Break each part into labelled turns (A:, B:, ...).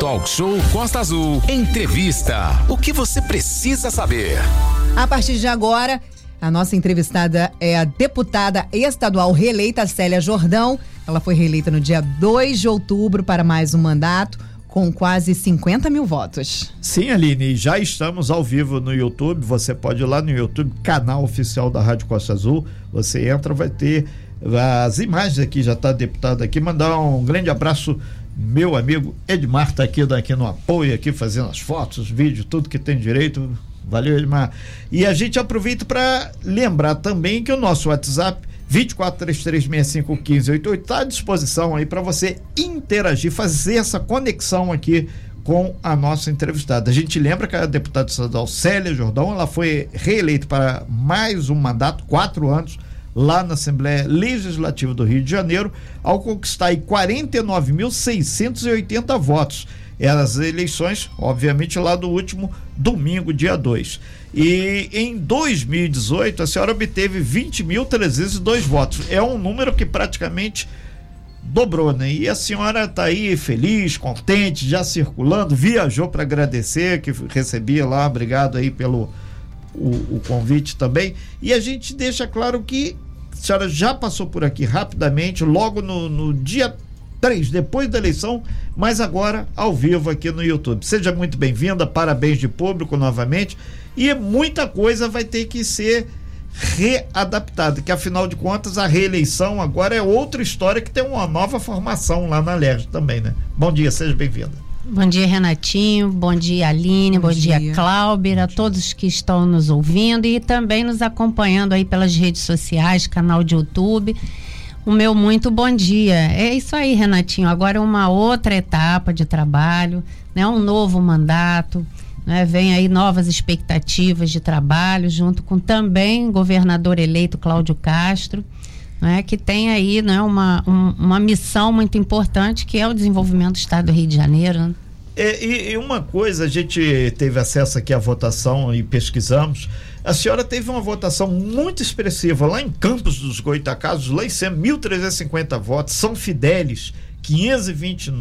A: Talk Show Costa Azul. Entrevista. O que você precisa saber?
B: A partir de agora, a nossa entrevistada é a deputada estadual reeleita Célia Jordão. Ela foi reeleita no dia 2 de outubro para mais um mandato com quase 50 mil votos.
C: Sim, Aline, já estamos ao vivo no YouTube. Você pode ir lá no YouTube, canal oficial da Rádio Costa Azul. Você entra, vai ter as imagens aqui, já está deputado aqui. Mandar um grande abraço meu amigo Edmar está aqui, aqui no apoio, aqui fazendo as fotos, vídeos, tudo que tem direito. Valeu, Edmar. E a gente aproveita para lembrar também que o nosso WhatsApp 2433651588 está à disposição aí para você interagir, fazer essa conexão aqui com a nossa entrevistada. A gente lembra que a deputada estadual Célia Jordão, ela foi reeleita para mais um mandato, quatro anos, lá na Assembleia Legislativa do Rio de Janeiro, ao conquistar aí 49.680 votos. As eleições, obviamente, lá do último domingo, dia 2. E em 2018, a senhora obteve 20.302 votos. É um número que praticamente dobrou, né? E a senhora está aí feliz, contente, já circulando, viajou para agradecer, que recebia lá, obrigado aí pelo o, o, convite também. E a gente deixa claro que a senhora já passou por aqui rapidamente, logo no, no dia 3, depois da eleição, mas agora ao vivo aqui no YouTube. Seja muito bem-vinda, parabéns de público novamente. E muita coisa vai ter que ser readaptada, que afinal de contas a reeleição agora é outra história que tem uma nova formação lá na LERJ também, né? Bom dia, seja bem-vinda.
D: Bom dia, Renatinho. Bom dia, Aline. Bom, bom dia, dia, Cláudia, a todos que estão nos ouvindo e também nos acompanhando aí pelas redes sociais, canal de YouTube. O meu muito bom dia. É isso aí, Renatinho. Agora é uma outra etapa de trabalho, né? Um novo mandato. Né? Vem aí novas expectativas de trabalho, junto com também governador eleito Cláudio Castro, né? que tem aí né, uma, um, uma missão muito importante que é o desenvolvimento do Estado do Rio de Janeiro.
C: É, e, e, uma coisa, a gente teve acesso aqui à votação e pesquisamos. A senhora teve uma votação muito expressiva lá em Campos dos Goitacazes, lá em cima, 1.350 votos. São Fidélis, 520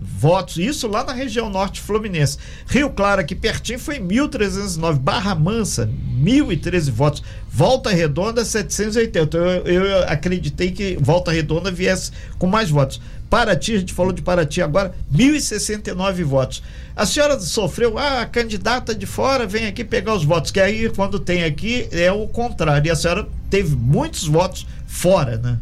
C: votos, isso lá na região norte fluminense. Rio Claro, aqui pertinho, foi 1.309. Barra Mansa, 1.013 votos. Volta Redonda, 780. Eu, eu acreditei que Volta Redonda viesse com mais votos. Paraty, a gente falou de Paraty agora, 1.069 votos. A senhora sofreu, ah, a candidata de fora vem aqui pegar os votos, que aí quando tem aqui é o contrário. E a senhora teve muitos votos fora, né?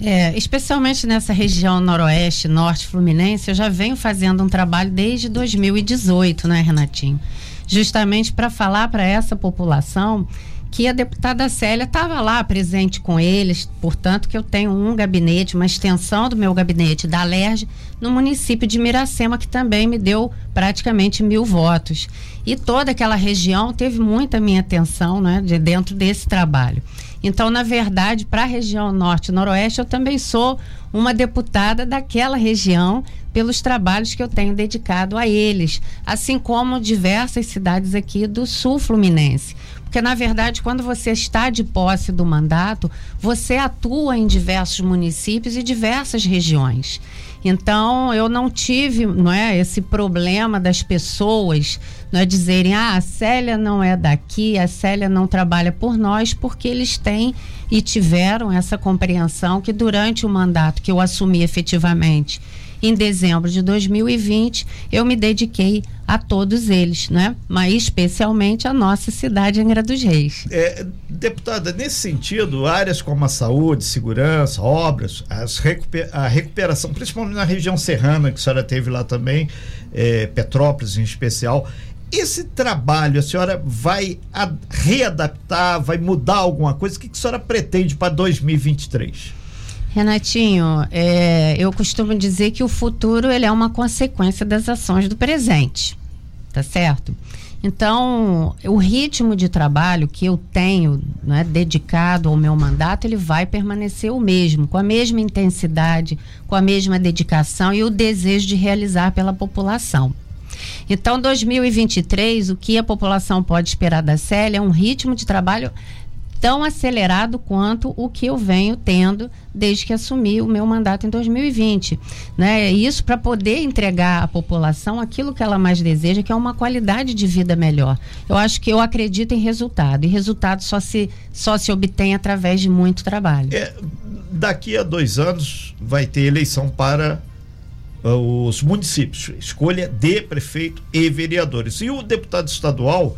D: É, especialmente nessa região noroeste, norte fluminense, eu já venho fazendo um trabalho desde 2018, né, Renatinho? Justamente para falar para essa população que a deputada Célia estava lá presente com eles, portanto que eu tenho um gabinete, uma extensão do meu gabinete da Alerj no município de Miracema, que também me deu praticamente mil votos. E toda aquela região teve muita minha atenção né, de dentro desse trabalho. Então, na verdade, para a região norte noroeste, eu também sou uma deputada daquela região pelos trabalhos que eu tenho dedicado a eles, assim como diversas cidades aqui do sul fluminense. Porque, na verdade, quando você está de posse do mandato, você atua em diversos municípios e diversas regiões. Então, eu não tive não é, esse problema das pessoas não é, dizerem: ah, a Célia não é daqui, a Célia não trabalha por nós, porque eles têm e tiveram essa compreensão que durante o mandato que eu assumi efetivamente em dezembro de 2020, eu me dediquei a todos eles, né? Mas especialmente a nossa cidade Angra dos Reis.
C: É, deputada, nesse sentido, áreas como a saúde, segurança, obras, a recuperação, principalmente na região serrana que a senhora teve lá também, é, Petrópolis em especial, esse trabalho a senhora vai readaptar, vai mudar alguma coisa? O que a senhora pretende para 2023?
D: Renatinho, é, eu costumo dizer que o futuro ele é uma consequência das ações do presente, tá certo? Então, o ritmo de trabalho que eu tenho né, dedicado ao meu mandato, ele vai permanecer o mesmo, com a mesma intensidade, com a mesma dedicação e o desejo de realizar pela população. Então, 2023, o que a população pode esperar da Célia é um ritmo de trabalho tão acelerado quanto o que eu venho tendo desde que assumi o meu mandato em 2020. Né? Isso para poder entregar à população aquilo que ela mais deseja, que é uma qualidade de vida melhor. Eu acho que eu acredito em resultado, e resultado só se, só se obtém através de muito trabalho.
C: É, daqui a dois anos vai ter eleição para uh, os municípios, escolha de prefeito e vereadores. E o deputado estadual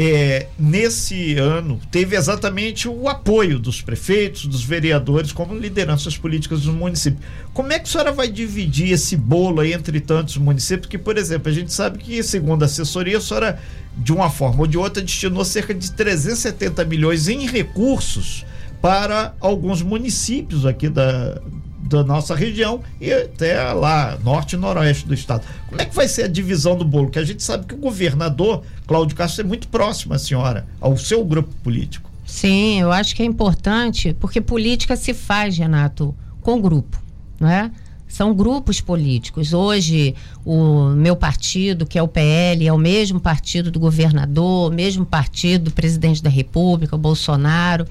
C: é, nesse ano teve exatamente o apoio dos prefeitos, dos vereadores, como lideranças políticas do município. Como é que a senhora vai dividir esse bolo aí entre tantos municípios? Que, por exemplo, a gente sabe que, segundo a assessoria, a senhora, de uma forma ou de outra, destinou cerca de 370 milhões em recursos para alguns municípios aqui da, da nossa região e até lá, norte e noroeste do estado. Como é que vai ser a divisão do bolo? Que a gente sabe que o governador, Cláudio Castro, é muito próximo à senhora, ao seu grupo político.
D: Sim, eu acho que é importante, porque política se faz, Renato, com grupo, não é? São grupos políticos. Hoje, o meu partido, que é o PL, é o mesmo partido do governador, o mesmo partido do presidente da República, o Bolsonaro.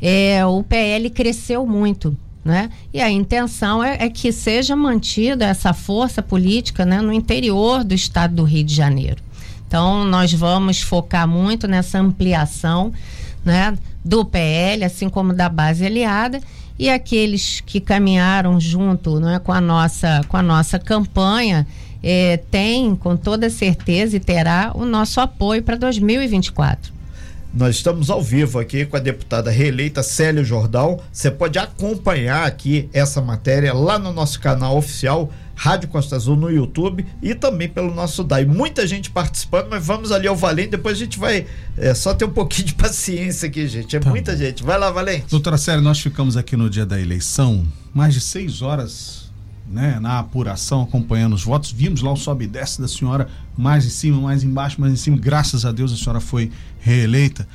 D: É, o PL cresceu muito né? E a intenção é, é, que seja mantida essa força política né, no interior do estado do Rio de Janeiro. Então, nós vamos focar muito nessa ampliação né, do PL, assim como da base aliada, e aqueles que caminharam junto né, com, a nossa, com a nossa campanha eh, têm, com toda certeza, e terá o nosso apoio para 2024.
C: Nós estamos ao vivo aqui com a deputada reeleita Célia Jordão. Você pode acompanhar aqui essa matéria lá no nosso canal oficial Rádio Costa Azul no YouTube e também pelo nosso DAI. Muita gente participando, mas vamos ali ao Valente, depois a gente vai é, só ter um pouquinho de paciência aqui, gente. É tá muita gente. Vai lá, Valente.
E: Doutora Célia, nós ficamos aqui no dia da eleição mais de seis horas né, na apuração, acompanhando os votos. Vimos lá o sobe e desce da senhora, mais em cima, mais embaixo, mais em cima. Graças a Deus a senhora foi reeleita.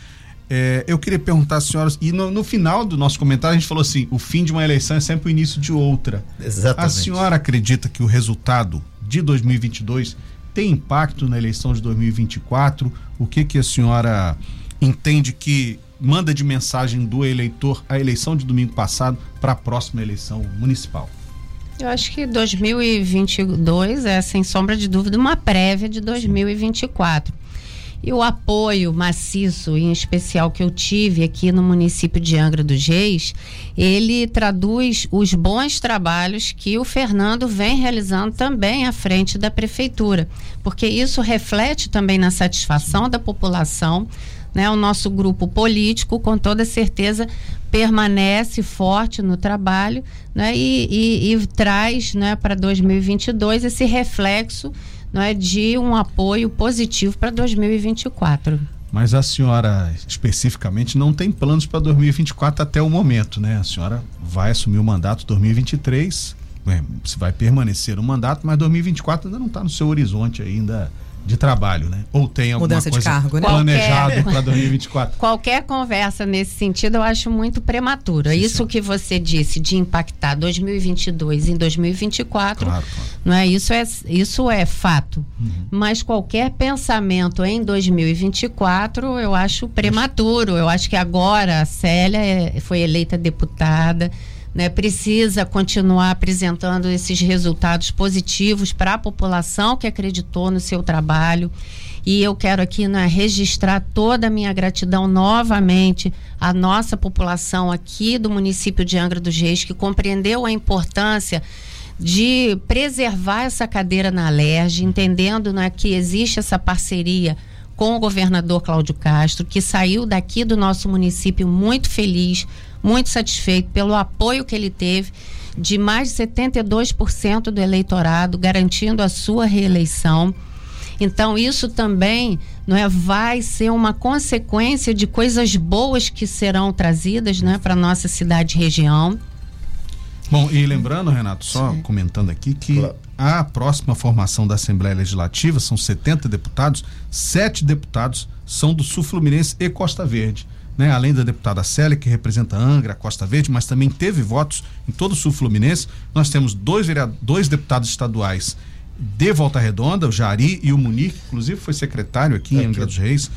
E: É, eu queria perguntar às senhoras, e no, no, final do nosso comentário a gente falou assim: o fim de uma eleição é sempre o início de outra.
C: Exatamente.
E: A senhora acredita que o resultado de 2022 tem impacto na eleição de 2024? O que, que a senhora entende que manda de mensagem do eleitor a eleição de domingo passado para a próxima eleição municipal?
D: Eu acho que 2022 é, sem sombra de dúvida, uma prévia de 2024. E o apoio maciço, em especial que eu tive aqui no município de Angra dos Reis, ele traduz os bons trabalhos que o Fernando vem realizando também à frente da prefeitura, porque isso reflete também na satisfação da população né? O nosso grupo político, com toda certeza, permanece forte no trabalho né? e, e, e traz né, para 2022 esse reflexo né, de um apoio positivo para 2024.
E: Mas a senhora especificamente não tem planos para 2024 até o momento, né? A senhora vai assumir o mandato 2023, né? se vai permanecer o mandato, mas 2024 ainda não está no seu horizonte ainda de trabalho, né? Ou tem alguma
B: Mudança
E: coisa
B: cargo, né?
E: planejado para 2024?
D: Qualquer conversa nesse sentido eu acho muito prematura. Sim, isso sim. que você disse de impactar 2022 em 2024, claro, claro. não é isso é isso é fato. Uhum. Mas qualquer pensamento em 2024 eu acho prematuro. Eu acho que agora a Célia é, foi eleita deputada né, precisa continuar apresentando esses resultados positivos para a população que acreditou no seu trabalho. E eu quero aqui né, registrar toda a minha gratidão novamente à nossa população aqui do município de Angra dos Reis, que compreendeu a importância de preservar essa cadeira na Alerj, entendendo né, que existe essa parceria com o governador Cláudio Castro, que saiu daqui do nosso município muito feliz, muito satisfeito pelo apoio que ele teve de mais de 72% do eleitorado, garantindo a sua reeleição. Então, isso também não é, vai ser uma consequência de coisas boas que serão trazidas né, para a nossa cidade e região.
E: Bom, e lembrando, Renato, só Sim. comentando aqui que claro. a próxima formação da Assembleia Legislativa são 70 deputados, sete deputados são do Sul Fluminense e Costa Verde né? além da deputada Célia, que representa Angra, Costa Verde, mas também teve votos em todo o sul fluminense. Nós temos dois, dois deputados estaduais de Volta Redonda, o Jari e o Munir, que inclusive foi secretário aqui, aqui. em Angra dos Reis.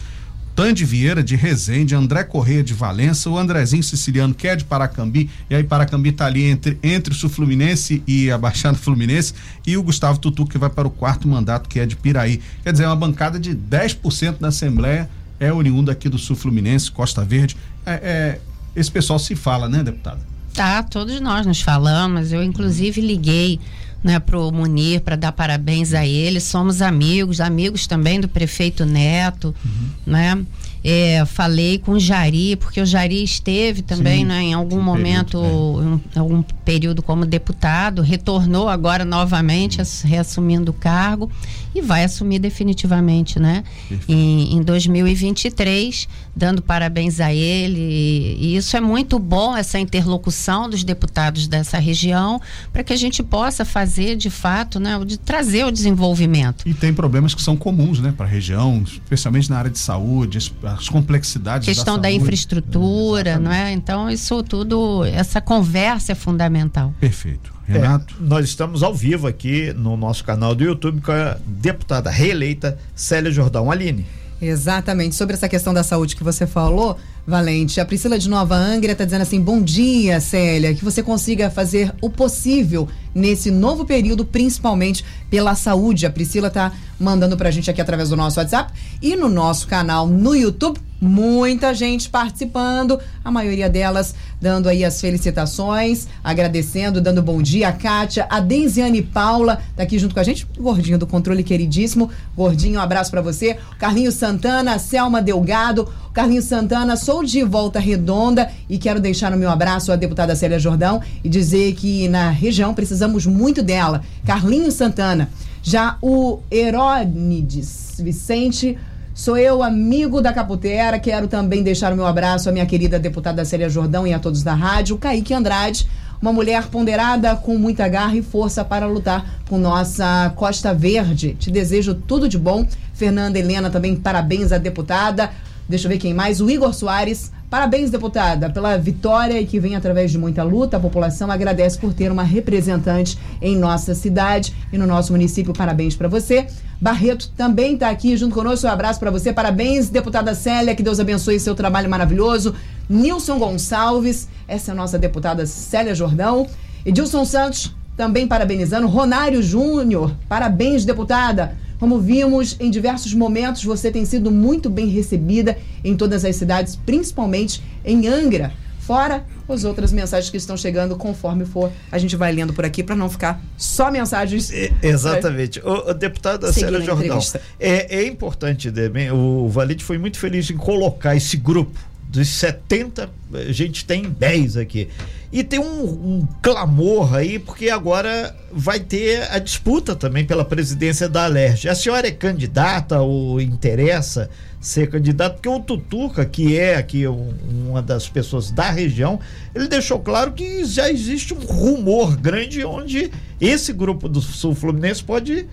E: Tande Vieira de Resende, André Correia de Valença, o Andrezinho Siciliano que é de Paracambi, e aí Paracambi tá ali entre, entre o Sul Fluminense e a Baixada Fluminense, e o Gustavo Tutu que vai para o quarto mandato que é de Piraí. Quer dizer, é uma bancada de 10% da Assembleia é oriundo aqui do Sul Fluminense, Costa Verde. É, é, esse pessoal se fala, né, deputada?
D: Tá, todos nós nos falamos. Eu, inclusive, liguei né, pro Munir para dar parabéns a ele. Somos amigos, amigos também do prefeito Neto, uhum. né? É, falei com o Jari, porque o Jari esteve também, Sim, né, em algum momento, período, é. em algum período como deputado, retornou agora novamente, reassumindo o cargo e vai assumir definitivamente, né? Em, em 2023, dando parabéns a ele. E, e isso é muito bom, essa interlocução dos deputados dessa região, para que a gente possa fazer, de fato, né, de trazer o desenvolvimento.
E: E tem problemas que são comuns, né, para a região, especialmente na área de saúde, as, complexidades
D: questão
E: da,
D: da infraestrutura, é, não é? Então isso tudo, essa conversa é fundamental.
E: Perfeito. Renato?
C: É, nós estamos ao vivo aqui no nosso canal do YouTube com a deputada reeleita Célia Jordão Aline.
B: Exatamente. Sobre essa questão da saúde que você falou, Valente, a Priscila de Nova Angra está dizendo assim: bom dia, Célia, que você consiga fazer o possível nesse novo período, principalmente pela saúde. A Priscila está mandando para a gente aqui através do nosso WhatsApp e no nosso canal no YouTube muita gente participando, a maioria delas dando aí as felicitações, agradecendo, dando bom dia. A Kátia, a Denziane Paula tá aqui junto com a gente, gordinho do controle queridíssimo. Gordinho, um abraço para você. Carlinhos Santana, Selma Delgado, Carlinhos Santana, sou de Volta Redonda e quero deixar o meu abraço à deputada Célia Jordão e dizer que na região precisamos muito dela. Carlinhos Santana. Já o Herónides Vicente Sou eu, amigo da Caputera. Quero também deixar o meu abraço à minha querida deputada Célia Jordão e a todos da rádio. Kaique Andrade, uma mulher ponderada com muita garra e força para lutar com nossa Costa Verde. Te desejo tudo de bom. Fernanda Helena também, parabéns à deputada. Deixa eu ver quem mais. O Igor Soares. Parabéns, deputada, pela vitória que vem através de muita luta. A população agradece por ter uma representante em nossa cidade e no nosso município. Parabéns para você. Barreto também está aqui junto conosco. Um abraço para você. Parabéns, deputada Célia. Que Deus abençoe seu trabalho maravilhoso. Nilson Gonçalves, essa é a nossa deputada Célia Jordão. Edilson Santos, também parabenizando. Ronário Júnior, parabéns, deputada. Como vimos em diversos momentos, você tem sido muito bem recebida em todas as cidades, principalmente em Angra. Fora as outras mensagens que estão chegando conforme for, a gente vai lendo por aqui para não ficar só mensagens.
C: É, exatamente. O, o deputado Célia Jordão, é, é importante, o Valide foi muito feliz em colocar esse grupo dos 70, a gente tem 10 aqui. E tem um, um, clamor aí, porque agora vai ter a disputa também pela presidência da Alerj. A senhora é candidata ou interessa ser candidata? Porque o Tutuca, que é aqui um, uma das pessoas da região, ele deixou claro que já existe um rumor grande onde esse grupo do Sul Fluminense pode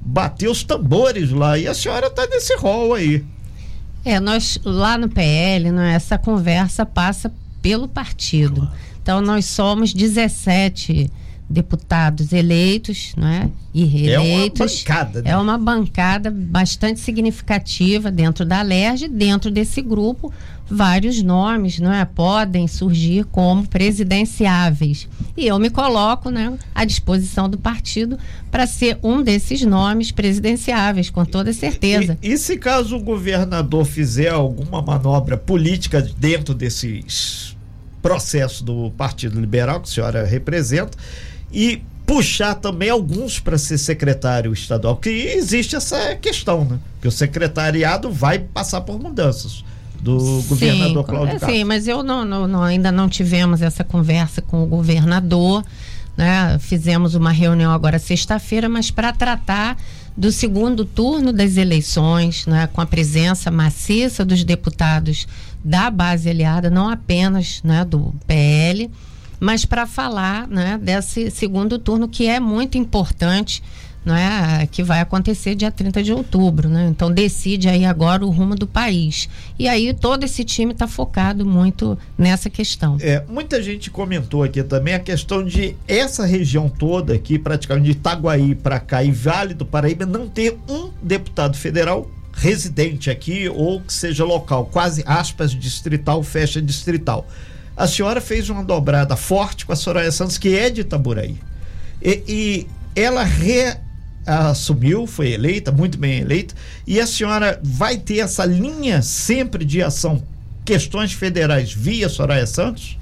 C: bater os tambores lá. E a senhora está nesse rol aí.
D: É, nós lá no PL, né, essa conversa passa pelo partido. Claro. Então nós somos 17 deputados eleitos, né? E reeleitos. É uma bancada, né? É uma bancada bastante significativa dentro da LERJ, dentro desse grupo, vários nomes, não é? Podem surgir como presidenciáveis. E eu me coloco, né, à disposição do partido para ser um desses nomes presidenciáveis, com toda certeza.
C: E, e se caso o governador fizer alguma manobra política dentro desses processo do Partido Liberal, que a senhora representa, e puxar também alguns para ser secretário estadual, que existe essa questão, né? Que o secretariado vai passar por mudanças do sim, governador Cláudio é, Castro.
D: Sim, mas eu não, não, não, ainda não tivemos essa conversa com o governador, né? Fizemos uma reunião agora sexta-feira, mas para tratar do segundo turno das eleições, né, com a presença maciça dos deputados da base aliada, não apenas né, do PL, mas para falar né, desse segundo turno que é muito importante né, que vai acontecer dia 30 de outubro. Né? Então decide aí agora o rumo do país. E aí todo esse time está focado muito nessa questão.
C: É, muita gente comentou aqui também a questão de essa região toda aqui, praticamente de Itaguaí para cá e Vale do Paraíba, não ter um deputado federal residente aqui ou que seja local, quase aspas distrital, fecha distrital. A senhora fez uma dobrada forte com a Soraya Santos, que é de Itaboraí. E, e ela reassumiu, foi eleita, muito bem eleita, e a senhora vai ter essa linha sempre de ação, questões federais via Soraya Santos?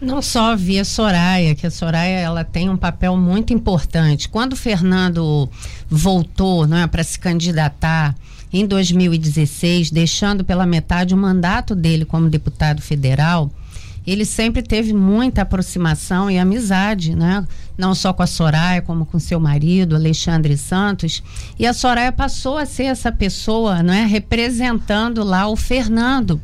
D: Não só via Soraya, que a Soraya ela tem um papel muito importante. Quando o Fernando voltou é, para se candidatar em 2016, deixando pela metade o mandato dele como deputado federal, ele sempre teve muita aproximação e amizade, né? Não só com a Soraya, como com seu marido, Alexandre Santos. E a Soraya passou a ser essa pessoa, né? Representando lá o Fernando.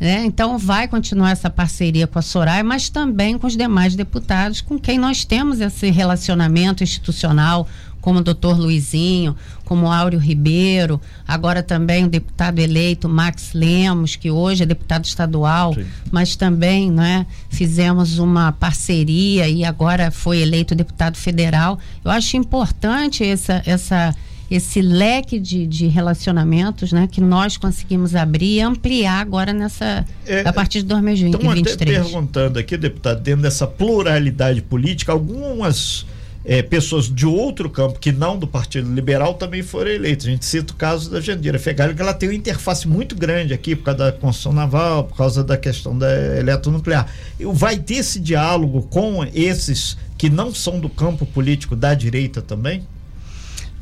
D: Né? Então vai continuar essa parceria com a Soraya, mas também com os demais deputados com quem nós temos esse relacionamento institucional, como o doutor Luizinho, como Áureo Ribeiro, agora também o deputado eleito Max Lemos, que hoje é deputado estadual, Sim. mas também né, fizemos uma parceria e agora foi eleito deputado federal. Eu acho importante essa, essa esse leque de, de relacionamentos né, que nós conseguimos abrir e ampliar agora nessa é, a partir de 2023. Estão até
C: perguntando aqui, deputado, dentro dessa pluralidade política, algumas é, pessoas de outro campo que não do Partido Liberal também foram eleitas. A gente cita o caso da Jandira Fegali, que ela tem uma interface muito grande aqui por causa da construção naval, por causa da questão da eletronuclear. Vai ter esse diálogo com esses que não são do campo político da direita também?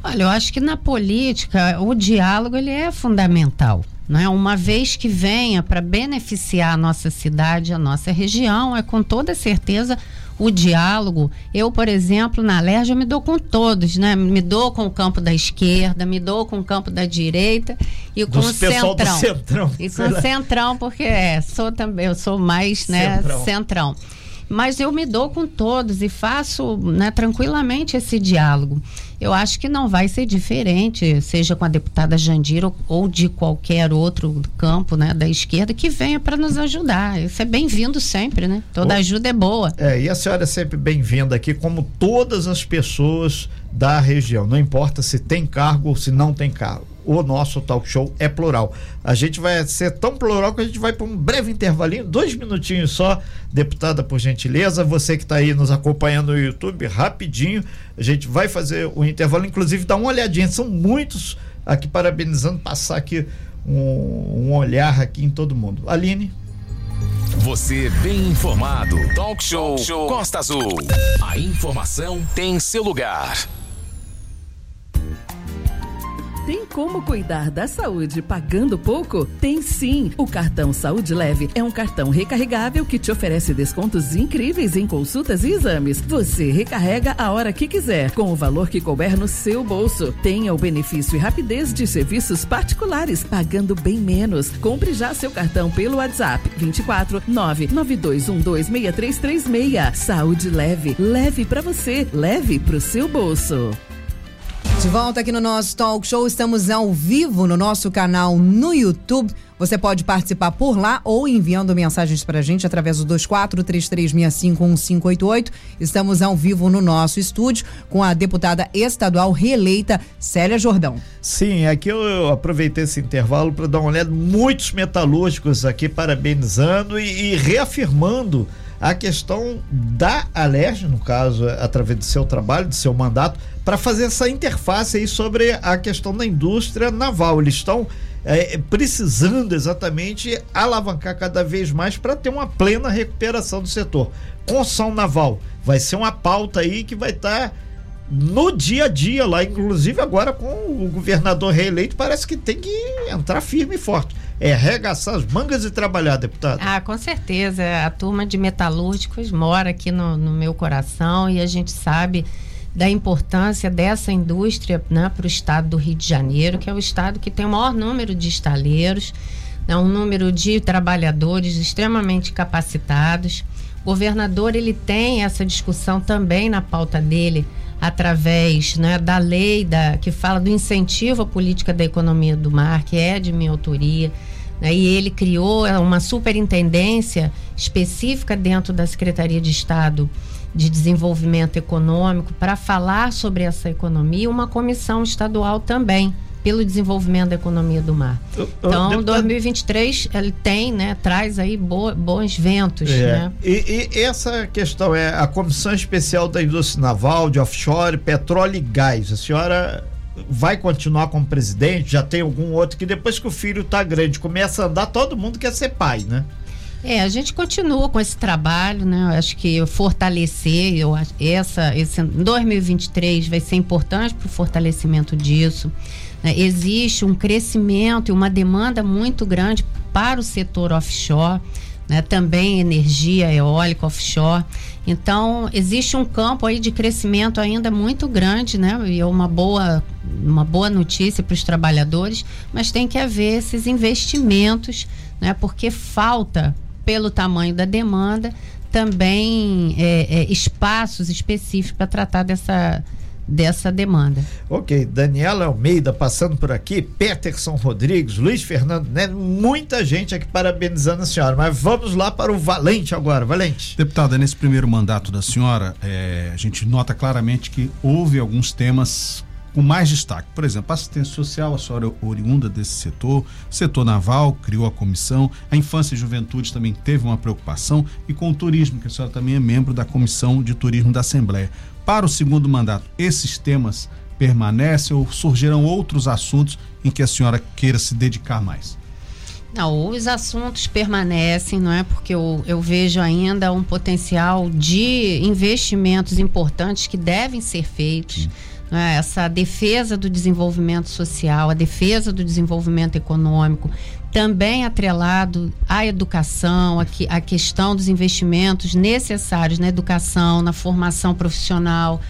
D: Olha, eu acho que na política o diálogo ele é fundamental. Né? Uma vez que venha para beneficiar a nossa cidade, a nossa região, é com toda certeza o diálogo. Eu, por exemplo, na Alerj, eu me dou com todos, né? Me dou com o campo da esquerda, me dou com o campo da direita e com o centrão. centrão. E com o centrão, porque é, sou também, eu sou mais, né, centrão. centrão. Mas eu me dou com todos e faço né, tranquilamente esse diálogo. Eu acho que não vai ser diferente, seja com a deputada Jandira ou, ou de qualquer outro campo né, da esquerda que venha para nos ajudar. Isso é bem-vindo sempre, né? Toda ajuda é boa.
C: É, e a senhora é sempre bem-vinda aqui, como todas as pessoas da região. Não importa se tem cargo ou se não tem cargo o nosso talk show é plural. A gente vai ser tão plural que a gente vai para um breve intervalinho, dois minutinhos só, deputada, por gentileza. Você que está aí nos acompanhando no YouTube, rapidinho, a gente vai fazer o intervalo, inclusive dá uma olhadinha, são muitos aqui parabenizando, passar aqui um, um olhar aqui em todo mundo. Aline.
A: Você bem informado. Talk show, talk show Costa Azul. A informação tem seu lugar.
F: Tem como cuidar da saúde pagando pouco? Tem sim! O cartão Saúde Leve é um cartão recarregável que te oferece descontos incríveis em consultas e exames. Você recarrega a hora que quiser, com o valor que couber no seu bolso. Tenha o benefício e rapidez de serviços particulares, pagando bem menos. Compre já seu cartão pelo WhatsApp 24 992126336. Saúde Leve, leve para você, leve para o seu bolso.
B: De volta aqui no nosso talk show, estamos ao vivo no nosso canal no YouTube. Você pode participar por lá ou enviando mensagens para a gente através do 2433651588. Estamos ao vivo no nosso estúdio com a deputada estadual reeleita Célia Jordão.
C: Sim, aqui eu aproveitei esse intervalo para dar uma olhada. Muitos metalúrgicos aqui parabenizando e, e reafirmando a questão da Alerj, no caso, através do seu trabalho, do seu mandato, para fazer essa interface aí sobre a questão da indústria naval. Eles estão é, precisando exatamente alavancar cada vez mais para ter uma plena recuperação do setor. Construção naval vai ser uma pauta aí que vai estar. Tá no dia a dia lá, inclusive agora com o governador reeleito, parece que tem que entrar firme e forte é arregaçar as mangas e trabalhar, deputado.
D: Ah, com certeza. A turma de metalúrgicos mora aqui no, no meu coração e a gente sabe da importância dessa indústria né, para o estado do Rio de Janeiro, que é o estado que tem o maior número de estaleiros, né, um número de trabalhadores extremamente capacitados. O governador ele tem essa discussão também na pauta dele através né, da lei da, que fala do incentivo à política da economia do mar, que é de minha autoria. Né, e ele criou uma superintendência específica dentro da Secretaria de Estado de Desenvolvimento Econômico para falar sobre essa economia, uma comissão estadual também pelo desenvolvimento da economia do mar. Então, deputado... 2023 ele tem, né, traz aí bo, bons ventos, é. né?
C: E, e, essa questão é a Comissão Especial da Indústria Naval, de Offshore, Petróleo e Gás. A senhora vai continuar como presidente? Já tem algum outro que depois que o filho tá grande, começa a andar, todo mundo quer ser pai, né?
D: É, a gente continua com esse trabalho, né? Eu acho que fortalecer, eu, essa, esse 2023 vai ser importante para o fortalecimento disso. Né? Existe um crescimento e uma demanda muito grande para o setor offshore, né? também energia eólica offshore. Então, existe um campo aí de crescimento ainda muito grande, né? E é uma boa, uma boa notícia para os trabalhadores, mas tem que haver esses investimentos, né? Porque falta pelo tamanho da demanda, também é, é, espaços específicos para tratar dessa, dessa demanda.
C: Ok, Daniela Almeida passando por aqui, Peterson Rodrigues, Luiz Fernando, né? Muita gente aqui parabenizando a senhora, mas vamos lá para o Valente agora, Valente.
E: Deputada, nesse primeiro mandato da senhora, é, a gente nota claramente que houve alguns temas com mais destaque. Por exemplo, assistência social, a senhora é oriunda desse setor, setor naval, criou a comissão, a infância e juventude também teve uma preocupação e com o turismo, que a senhora também é membro da comissão de turismo da Assembleia. Para o segundo mandato, esses temas permanecem ou surgirão outros assuntos em que a senhora queira se dedicar mais?
D: Não, os assuntos permanecem, não é? Porque eu, eu vejo ainda um potencial de investimentos importantes que devem ser feitos. Né, essa defesa do desenvolvimento social, a defesa do desenvolvimento econômico, também atrelado à educação, a, a questão dos investimentos necessários na educação, na formação profissional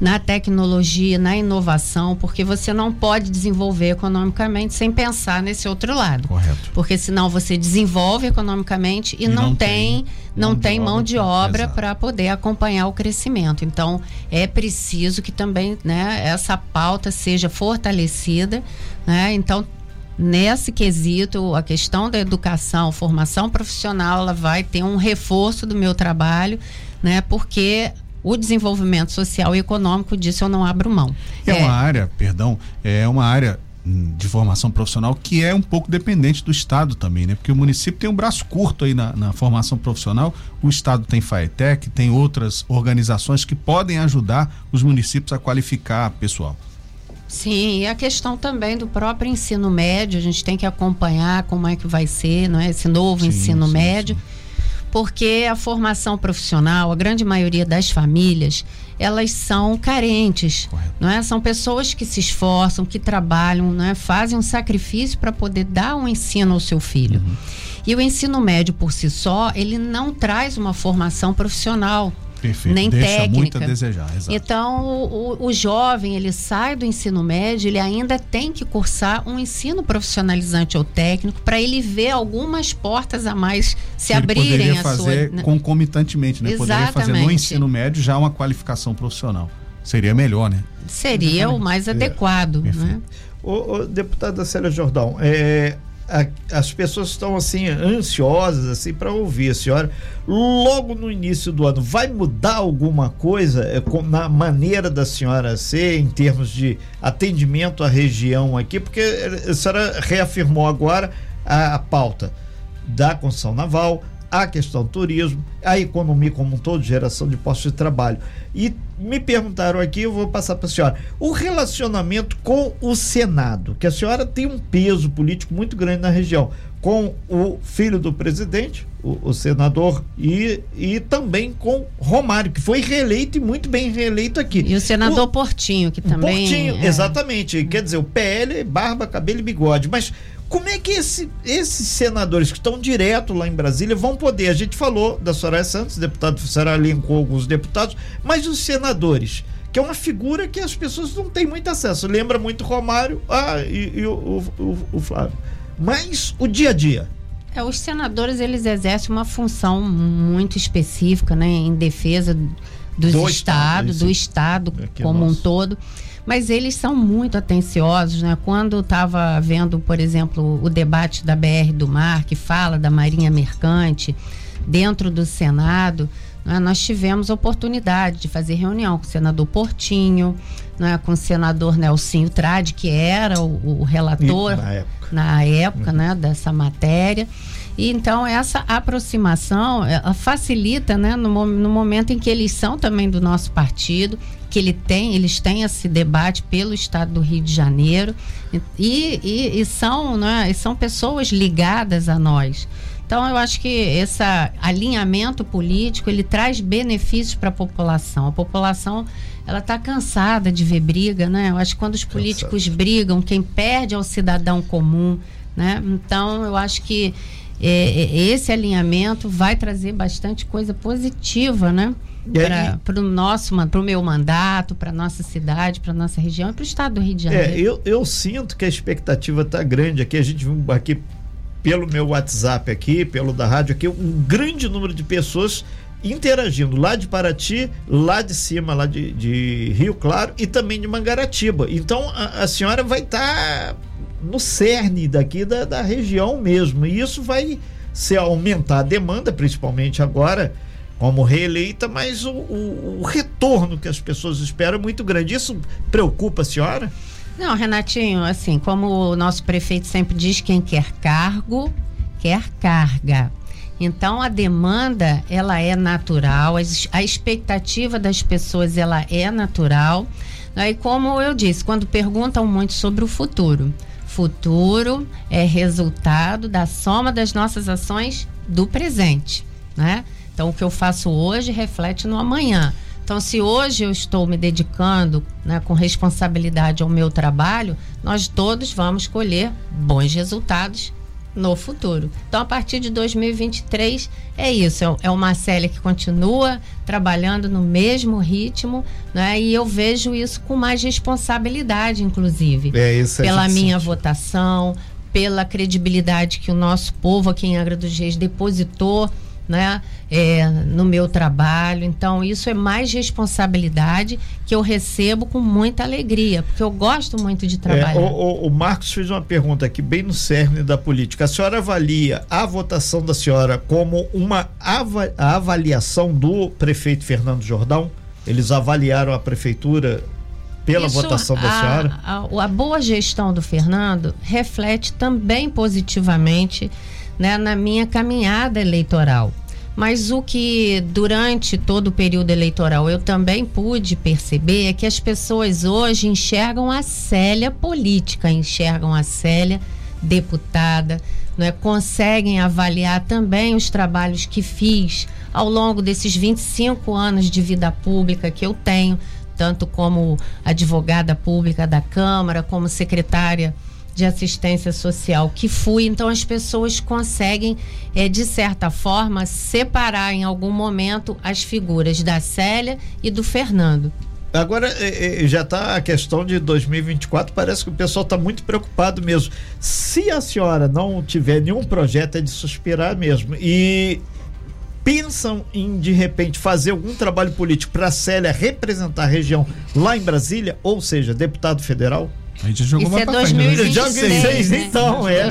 D: na tecnologia, na inovação, porque você não pode desenvolver economicamente sem pensar nesse outro lado.
E: Correto.
D: Porque senão você desenvolve economicamente e, e não, não, tem, não mão tem mão de obra para poder acompanhar o crescimento. Então, é preciso que também, né, essa pauta seja fortalecida, né? Então, nesse quesito, a questão da educação, formação profissional, ela vai ter um reforço do meu trabalho, né? Porque o desenvolvimento social e econômico disso eu não abro mão.
E: É, é uma área, perdão, é uma área hum, de formação profissional que é um pouco dependente do Estado também, né? Porque o município tem um braço curto aí na, na formação profissional, o Estado tem FAETEC, tem outras organizações que podem ajudar os municípios a qualificar pessoal.
D: Sim, e a questão também do próprio ensino médio, a gente tem que acompanhar como é que vai ser, não é? Esse novo sim, ensino sim, médio. Sim porque a formação profissional, a grande maioria das famílias, elas são carentes, Correto. não é? São pessoas que se esforçam, que trabalham, não é? Fazem um sacrifício para poder dar um ensino ao seu filho. Uhum. E o ensino médio por si só, ele não traz uma formação profissional.
E: Perfeito.
D: nem
E: Deixa
D: técnica.
E: muito a desejar, exato.
D: Então, o, o, jovem, ele sai do ensino médio, ele ainda tem que cursar um ensino profissionalizante ou técnico para ele ver algumas portas a mais se ele abrirem.
E: Poderia fazer sua... concomitantemente, né? Exatamente. Poderia fazer no ensino médio já uma qualificação profissional. Seria melhor, né?
D: Seria o mais é. adequado, né?
C: O, o deputado Célia Jordão, é, a, as pessoas estão assim ansiosas assim para ouvir a senhora. Logo no início do ano, vai mudar alguma coisa é, com, na maneira da senhora ser em termos de atendimento à região aqui? Porque a senhora reafirmou agora a, a pauta da construção naval, a questão do turismo, a economia como um todo, geração de postos de trabalho. E me perguntaram aqui, eu vou passar para a senhora, o relacionamento com o Senado, que a senhora tem um peso político muito grande na região, com o filho do presidente, o, o senador, e, e também com Romário, que foi reeleito e muito bem reeleito aqui.
D: E o senador o, Portinho, que também.
C: Portinho, é... exatamente. Quer dizer, o PL, barba, cabelo e bigode. Mas como é que esse, esses senadores que estão direto lá em Brasília vão poder? A gente falou da Soraya Santos, deputado Soraya elencou alguns deputados, mas os senadores, que é uma figura que as pessoas não têm muito acesso. Lembra muito Romário ah, e, e o, o, o, Flávio. Mas o dia a dia.
D: É, os senadores eles exercem uma função muito específica, né, em defesa dos do estados, estado, do estado é como um todo mas eles são muito atenciosos, né? Quando estava vendo, por exemplo, o debate da BR do Mar, que fala da Marinha Mercante, dentro do Senado, né, nós tivemos oportunidade de fazer reunião com o senador Portinho, né, com o senador Nelsinho Trade, que era o, o relator
C: na época,
D: na época né, dessa matéria. E então essa aproximação facilita, né, no, no, momento em que eles são também do nosso partido, que ele tem, eles têm esse debate pelo Estado do Rio de Janeiro e, e, e são, né, são pessoas ligadas a nós. Então eu acho que esse alinhamento político ele traz benefícios para a população. A população ela está cansada de ver briga, né? Eu acho que quando os políticos Cansado. brigam, quem perde é o cidadão comum, né? Então eu acho que é, é, esse alinhamento vai trazer bastante coisa positiva, né? Para o nosso, para o meu mandato, para nossa cidade, para nossa região e para o estado do Rio de Janeiro.
C: É, eu, eu sinto que a expectativa está grande aqui. A gente viu aqui pelo meu WhatsApp aqui, pelo da rádio aqui, um grande número de pessoas interagindo lá de Paraty, lá de cima, lá de, de Rio Claro e também de Mangaratiba. Então a, a senhora vai estar tá no cerne daqui da, da região mesmo. E isso vai se aumentar a demanda, principalmente agora, como reeleita, mas o, o, o, retorno que as pessoas esperam é muito grande. Isso preocupa a senhora?
D: Não, Renatinho, assim, como o nosso prefeito sempre diz, quem quer cargo, quer carga. Então a demanda ela é natural, a expectativa das pessoas ela é natural. E como eu disse, quando perguntam muito sobre o futuro, futuro é resultado da soma das nossas ações do presente, né? Então, o que eu faço hoje reflete no amanhã. Então, se hoje eu estou me dedicando né, com responsabilidade ao meu trabalho, nós todos vamos colher bons resultados no futuro. Então, a partir de 2023, é isso. É, é uma Célia que continua trabalhando no mesmo ritmo, né? E eu vejo isso com mais responsabilidade, inclusive.
C: É isso.
D: Pela minha votação, pela credibilidade que o nosso povo aqui em Agra dos Reis depositou né, é, no meu trabalho. Então, isso é mais responsabilidade que eu recebo com muita alegria, porque eu gosto muito de trabalhar. É,
C: o, o, Marcos fez uma pergunta aqui, bem no cerne da política. A senhora avalia a votação da senhora como uma ava, avaliação do prefeito Fernando Jordão? Eles avaliaram a prefeitura pela Isso, votação da a, senhora?
D: A, a, boa gestão do Fernando reflete também positivamente né, na minha caminhada eleitoral. Mas o que durante todo o período eleitoral eu também pude perceber é que as pessoas hoje enxergam a Célia política, enxergam a Célia deputada, não é? conseguem avaliar também os trabalhos que fiz ao longo desses 25 anos de vida pública que eu tenho, tanto como advogada pública da Câmara, como secretária de assistência social que fui, então as pessoas conseguem, é, de certa forma, separar em algum momento as figuras da Célia e do Fernando.
C: Agora é, já está a questão de 2024, parece que o pessoal está muito preocupado mesmo. Se a senhora não tiver nenhum projeto, é de suspirar mesmo. E pensam em de repente fazer algum trabalho político para a Célia representar a região lá em Brasília, ou seja, deputado federal?
E: A gente jogou
D: Isso
E: mais
D: é
E: pra
D: 2026,
C: frente.
D: né?
C: então, é.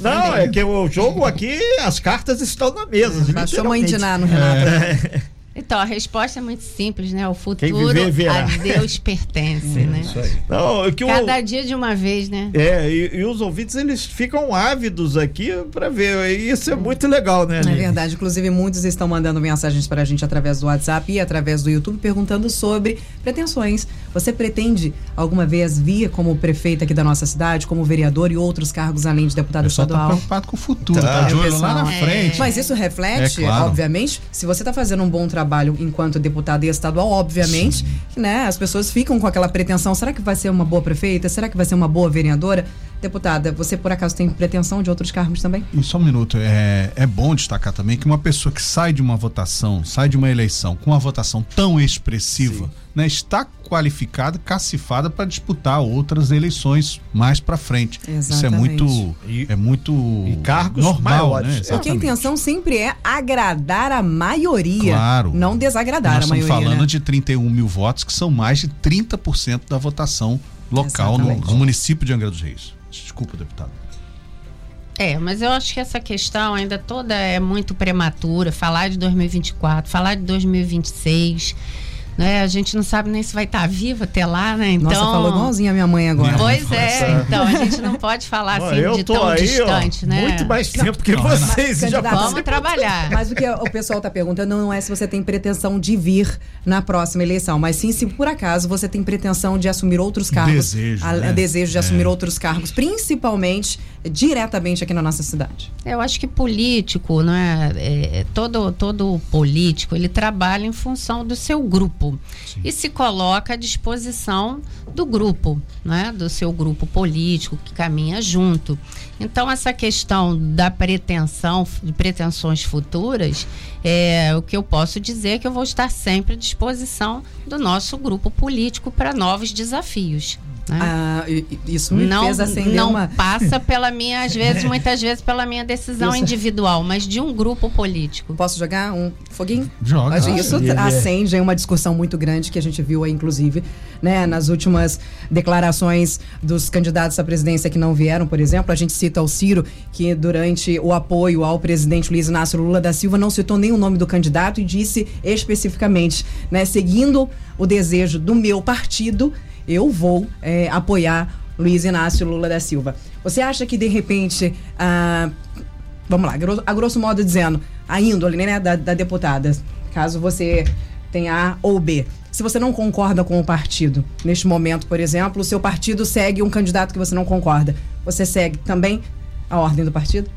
C: Não, é que o jogo aqui, as cartas estão na mesa.
B: Baixou mãe de Nano, Renato. É.
D: Então, a resposta é muito simples, né? O futuro viver, a Deus pertence, hum, né? Isso aí.
C: Não, é que
D: Cada o... dia de uma vez, né?
C: É, e, e, os ouvintes, eles ficam ávidos aqui para ver. E isso é muito legal, né?
B: É verdade. Inclusive, muitos estão mandando mensagens para a gente através do WhatsApp e através do YouTube, perguntando sobre pretensões. Você pretende alguma vez vir como prefeito aqui da nossa cidade, como vereador e outros cargos além de deputado
E: tá
B: estadual?
E: Tá preocupado com o futuro, tá, tá de olho lá na é. frente.
B: Mas isso reflete, é, claro. obviamente, se você está fazendo um bom trabalho trabalho enquanto deputada estadual, obviamente, né? As pessoas ficam com aquela pretensão, será que vai ser uma boa prefeita? Será que vai ser uma boa vereadora? Deputada, você por acaso tem pretensão de outros cargos também?
E: Só um minuto, é, é bom destacar também que uma pessoa que sai de uma votação, sai de uma eleição com uma votação tão expressiva, né, está qualificada, cacifada para disputar outras eleições mais para frente.
B: Exatamente.
E: Isso é muito, é muito
C: e cargos normal, maiores.
B: né? Porque a intenção sempre é agradar a maioria,
E: claro.
B: não desagradar
E: Nós
B: a maioria.
E: Estamos falando
B: né?
E: de 31 mil votos, que são mais de 30% da votação local no, no, município de Angra dos Reis. Desculpa, deputado.
D: É, mas eu acho que essa questão ainda toda é muito prematura. Falar de 2024, falar de 2026 né? A gente não sabe nem se vai estar tá viva até lá, né? Então,
B: Nossa, falou igualzinho a minha mãe agora.
D: Pois é, então a gente não pode falar assim
C: eu
D: de tão
C: aí,
D: distante,
C: ó,
D: né?
C: Muito mais tempo que vocês. Já
D: Vamos trabalhar.
B: Mas o que o pessoal está perguntando não é se você tem pretensão de vir na próxima eleição, mas sim se por acaso você tem pretensão de assumir outros cargos.
E: Desejo,
B: a,
E: né?
B: desejo de
E: É.
B: assumir outros cargos, principalmente diretamente aqui na nossa cidade.
D: Eu acho que político, não é, é, todo todo político ele trabalha em função do seu grupo e se coloca à disposição do grupo, né, do seu grupo político que caminha junto. Então essa questão da pretensão, de pretensões futuras, é o que eu posso dizer é que eu vou estar sempre à disposição do nosso grupo político para novos desafios. Né?
B: Ah, isso me
D: não,
B: fez acender
D: não
B: uma.
D: passa pela minha, às vezes, muitas vezes, pela minha decisão
B: Isso.
D: individual, mas de um grupo político.
B: Posso jogar um foguinho?
E: Joga.
B: Mas isso
C: é-
B: acende uma discussão muito grande que a gente viu aí, inclusive, né, nas últimas declarações dos candidatos à presidência que não vieram, por exemplo. A gente cita o Ciro, que durante o apoio ao presidente Luiz Inácio Lula da Silva não citou nem o nome do candidato e disse especificamente, né, seguindo o desejo do meu partido, eu vou eh, apoiar Luiz Inácio Lula da Silva. Você acha que, de repente, ah, vamos lá, a grosso modo dizendo, a índole né, da, da deputada, caso você tenha A ou B. Se você não concorda com o partido, neste momento, por exemplo, o seu partido segue um candidato que você não concorda. Você segue também a ordem do partido?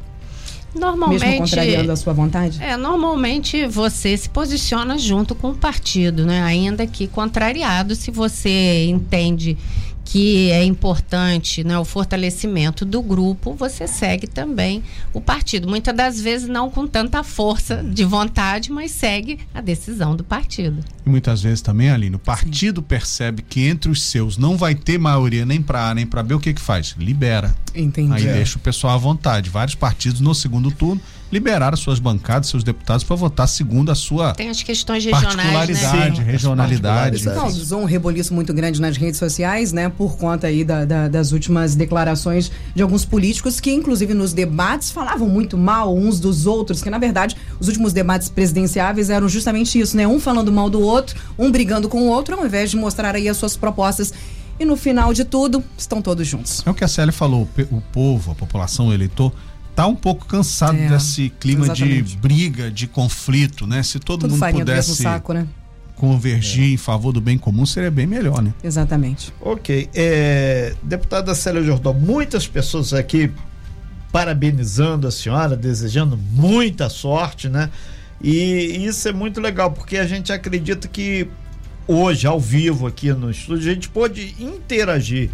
B: Mesmo
D: Normalmente.
B: contrariando a sua vontade?
D: É, normalmente você se posiciona junto com o partido, né? Ainda que contrariado, se você entende que é importante né, o fortalecimento do grupo, você segue também o partido. Muitas das vezes não com tanta força de vontade, mas segue a decisão do partido.
E: E muitas vezes também, Aline, o partido percebe que entre os seus não vai ter maioria nem para A nem para B, o que que faz? Libera.
B: Entendi.
E: Aí deixa o pessoal à vontade. Vários partidos no segundo turno liberaram suas bancadas, seus deputados para votar segundo a sua
D: Tem as questões regionais, né?
E: particularidade,
C: as
E: regionalidade.
C: particularidades.
B: Não, usou um reboliço muito grande nas redes sociais, né? Por conta aí da- da- das últimas declarações de alguns políticos que, inclusive, nos debates falavam muito mal uns dos outros, que na verdade os últimos debates presidenciáveis eram justamente isso, né? Um falando mal do outro, um brigando com o outro, ao invés de mostrar aí as suas propostas. E no final de tudo, estão todos juntos.
E: É o que a Célia falou, o povo, a população, o eleitor, tá um pouco cansado
B: É,
E: desse clima
B: exatamente.
E: de briga, de conflito, né? Se todo
B: Tudo
E: mundo pudesse
B: saco, né?
E: convergir em favor do bem comum, seria bem melhor, né?
B: Exatamente.
C: Ok. É, deputada Célia Jordão, muitas pessoas aqui parabenizando a senhora, desejando muita sorte, né? E isso é muito legal, porque a gente acredita que hoje, ao vivo aqui no estúdio, a gente pode interagir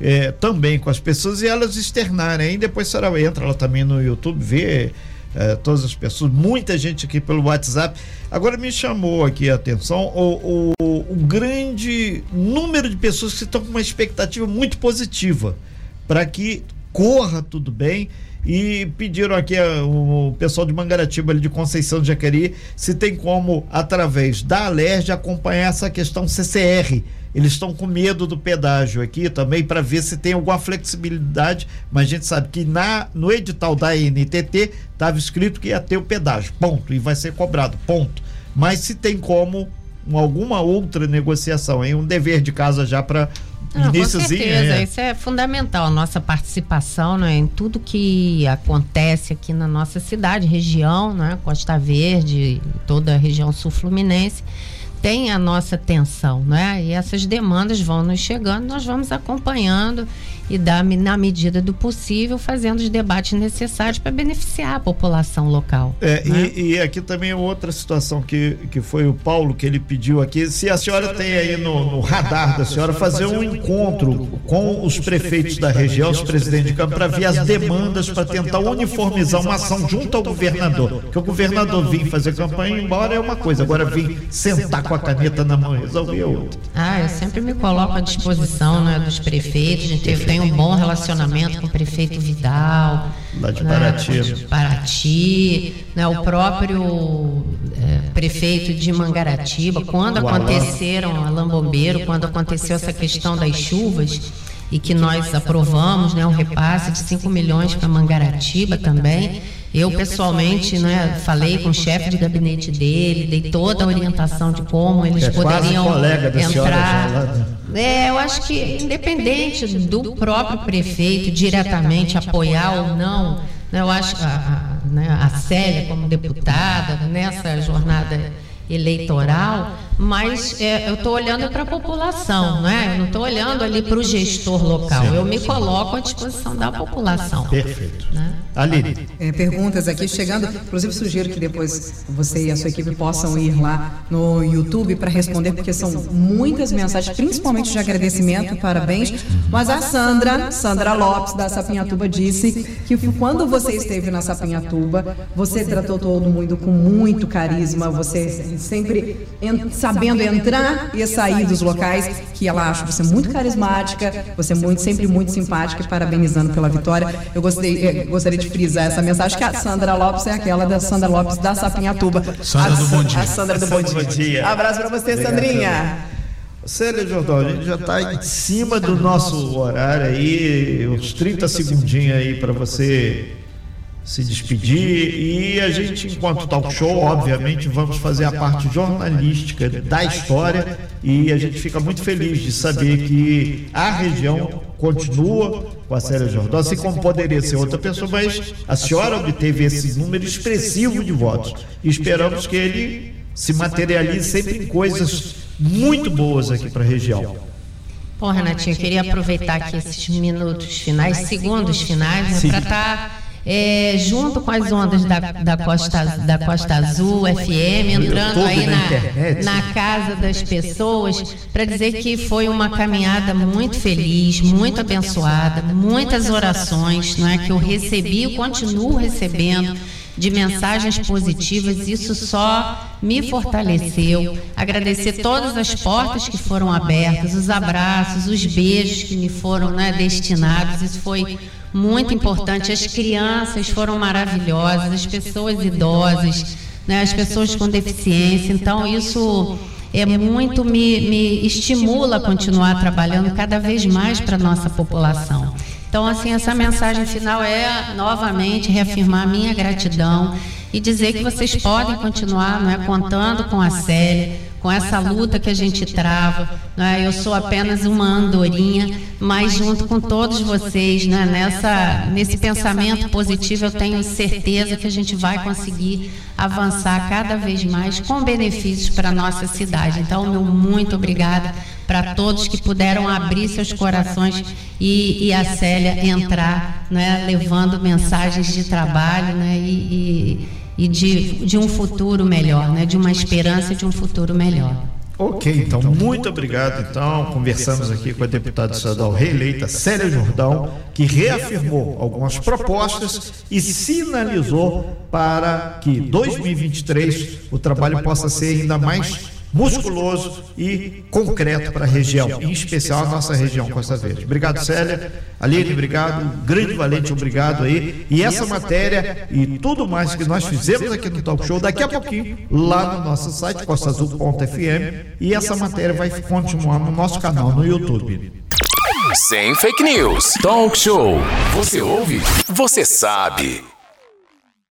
C: é, também com as pessoas e elas externarem. Aí depois a senhora entra lá também no YouTube, vê é, todas as pessoas, muita gente aqui pelo WhatsApp. Agora me chamou aqui a atenção o, o, o grande número de pessoas que estão com uma expectativa muito positiva para que corra tudo bem. E pediram aqui a- o pessoal de Mangaratiba, ali de Conceição de Jacareí, se tem como, através da Alerj, acompanhar essa questão CCR. Eles estão com medo do pedágio aqui também para ver se tem alguma flexibilidade, mas a gente sabe que na, no edital da NTT estava escrito que ia ter o pedágio, ponto, e vai ser cobrado, ponto. Mas se tem como um- alguma outra negociação, hein? Um dever de casa já para
D: Não, com
C: iníciozinho.
D: certeza,
C: é.
D: isso é fundamental, a nossa participação né, em tudo que acontece aqui na nossa cidade, região, né, Costa Verde, toda a região sul-fluminense, tem a nossa atenção, né? E essas demandas vão nos chegando, nós vamos acompanhando e dar, na medida do possível, fazendo os debates necessários para beneficiar a população local.
C: É,
D: né?
C: e, e aqui também outra situação que, que foi o Paulo que ele pediu aqui. Se a senhora tem aí no, no radar da senhora fazer um encontro com os prefeitos da região, os presidentes de campo, para ver as demandas para tentar uniformizar uma ação junto ao governador. Porque o governador vir fazer campanha embora é uma coisa, agora vir sentar com a caneta na mão e resolver outra.
D: Ah, eu sempre me coloco à disposição né, dos prefeitos. A gente teve, tem um bom relacionamento com o prefeito Vidal.
C: Lá de
D: né,
C: Paraty.
D: de Paraty, né, o próprio eh, prefeito de Mangaratiba, quando aconteceram, Alain Bombeiro, quando aconteceu essa questão das chuvas, e que nós aprovamos, né, um repasse de 5 milhões para Mangaratiba também. Eu pessoalmente, né, falei com o chefe de gabinete dele, dei toda a orientação de como eles
C: É
D: poderiam
C: colega da senhora
D: entrar.
C: né?
D: É, eu acho que independente do próprio prefeito diretamente apoiar ou não, né, eu acho a, a, né, a Célia como deputada nessa jornada eleitoral, mas é, eu estou olhando para a população, não é? Eu não estou olhando ali para o gestor local. Eu me coloco à disposição da população.
C: Perfeito.
D: Né?
C: Aline.
B: É, perguntas aqui chegando. Inclusive, sugiro que depois você e a sua equipe possam ir lá no YouTube para responder, porque são muitas mensagens, principalmente de agradecimento e parabéns. Mas a Sandra, Sandra Lopes, da Sapinhatuba, disse que quando você esteve na Sapinhatuba, você tratou todo mundo com muito carisma, você sempre en- sabendo entrar e sair dos locais, que ela acha você muito carismática, você é muito, sempre muito simpática e parabenizando pela vitória. Eu gostei, eh, gostaria de frisar essa mensagem que a Sandra Lopes é aquela da Sandra Lopes da Sapinhatuba.
E: Sandra
B: a,
E: do Bom Dia.
B: A Sandra do Bom Dia. Abraço pra você, Sandrinha.
C: Célia Jordão, a gente já está em cima do nosso horário aí, uns 30 segundinhos aí para você se despedir. E a gente, enquanto talk show, obviamente, vamos fazer a parte jornalística da história. E a gente fica muito feliz de saber que a região continua com a Célia Jordão, assim como poderia ser outra pessoa, mas a senhora obteve esse número expressivo de votos. E esperamos que ele se materialize sempre em coisas muito boas aqui para a região.
D: Bom, Renatinho, eu queria aproveitar aqui esses minutos finais, segundos finais, né, para estar junto com as ondas da, da, Costa, da Costa Azul FM, entrando aí
C: na
D: na casa das pessoas, para dizer que foi uma caminhada muito feliz, muito abençoada, muitas orações não é, que eu recebi e continuo recebendo de mensagens positivas, isso só me fortaleceu. Agradecer todas as portas que foram abertas, os abraços, os beijos que me foram né, destinados, isso foi muito importante. As crianças foram maravilhosas, as pessoas idosas, né, as pessoas com deficiência, então isso é muito me, me estimula a continuar trabalhando cada vez mais para a nossa população. Então, assim, essa mensagem final é novamente reafirmar a minha gratidão e dizer que vocês podem continuar não é, contando com a Célia, com essa luta que a gente trava. É? Eu sou apenas uma andorinha, mas junto com todos vocês, né, nessa, nesse pensamento positivo, eu tenho certeza que a gente vai conseguir avançar cada vez mais com benefícios para a nossa cidade. Então, meu muito obrigada para todos que puderam abrir seus corações e, e a Célia entrar, né, levando mensagens de trabalho né, e, e, e de, de um futuro melhor, né, de uma esperança de um futuro melhor.
C: Ok, então, muito obrigado. Então, conversamos aqui com a deputada estadual reeleita Célia Jordão, que reafirmou algumas propostas e sinalizou para que 2023 o trabalho possa ser ainda mais musculoso e concreto para a região, em especial a nossa região Costa Verde. Obrigado, Célia. Aline, obrigado. Grande Valente, obrigado aí. E essa matéria e tudo mais que nós fizemos aqui no Talk Show, daqui a pouquinho, lá no nosso site, costaazul.fm, e essa matéria vai continuar no nosso canal no YouTube.
A: Sem fake news. Talk show. Você ouve? Você sabe.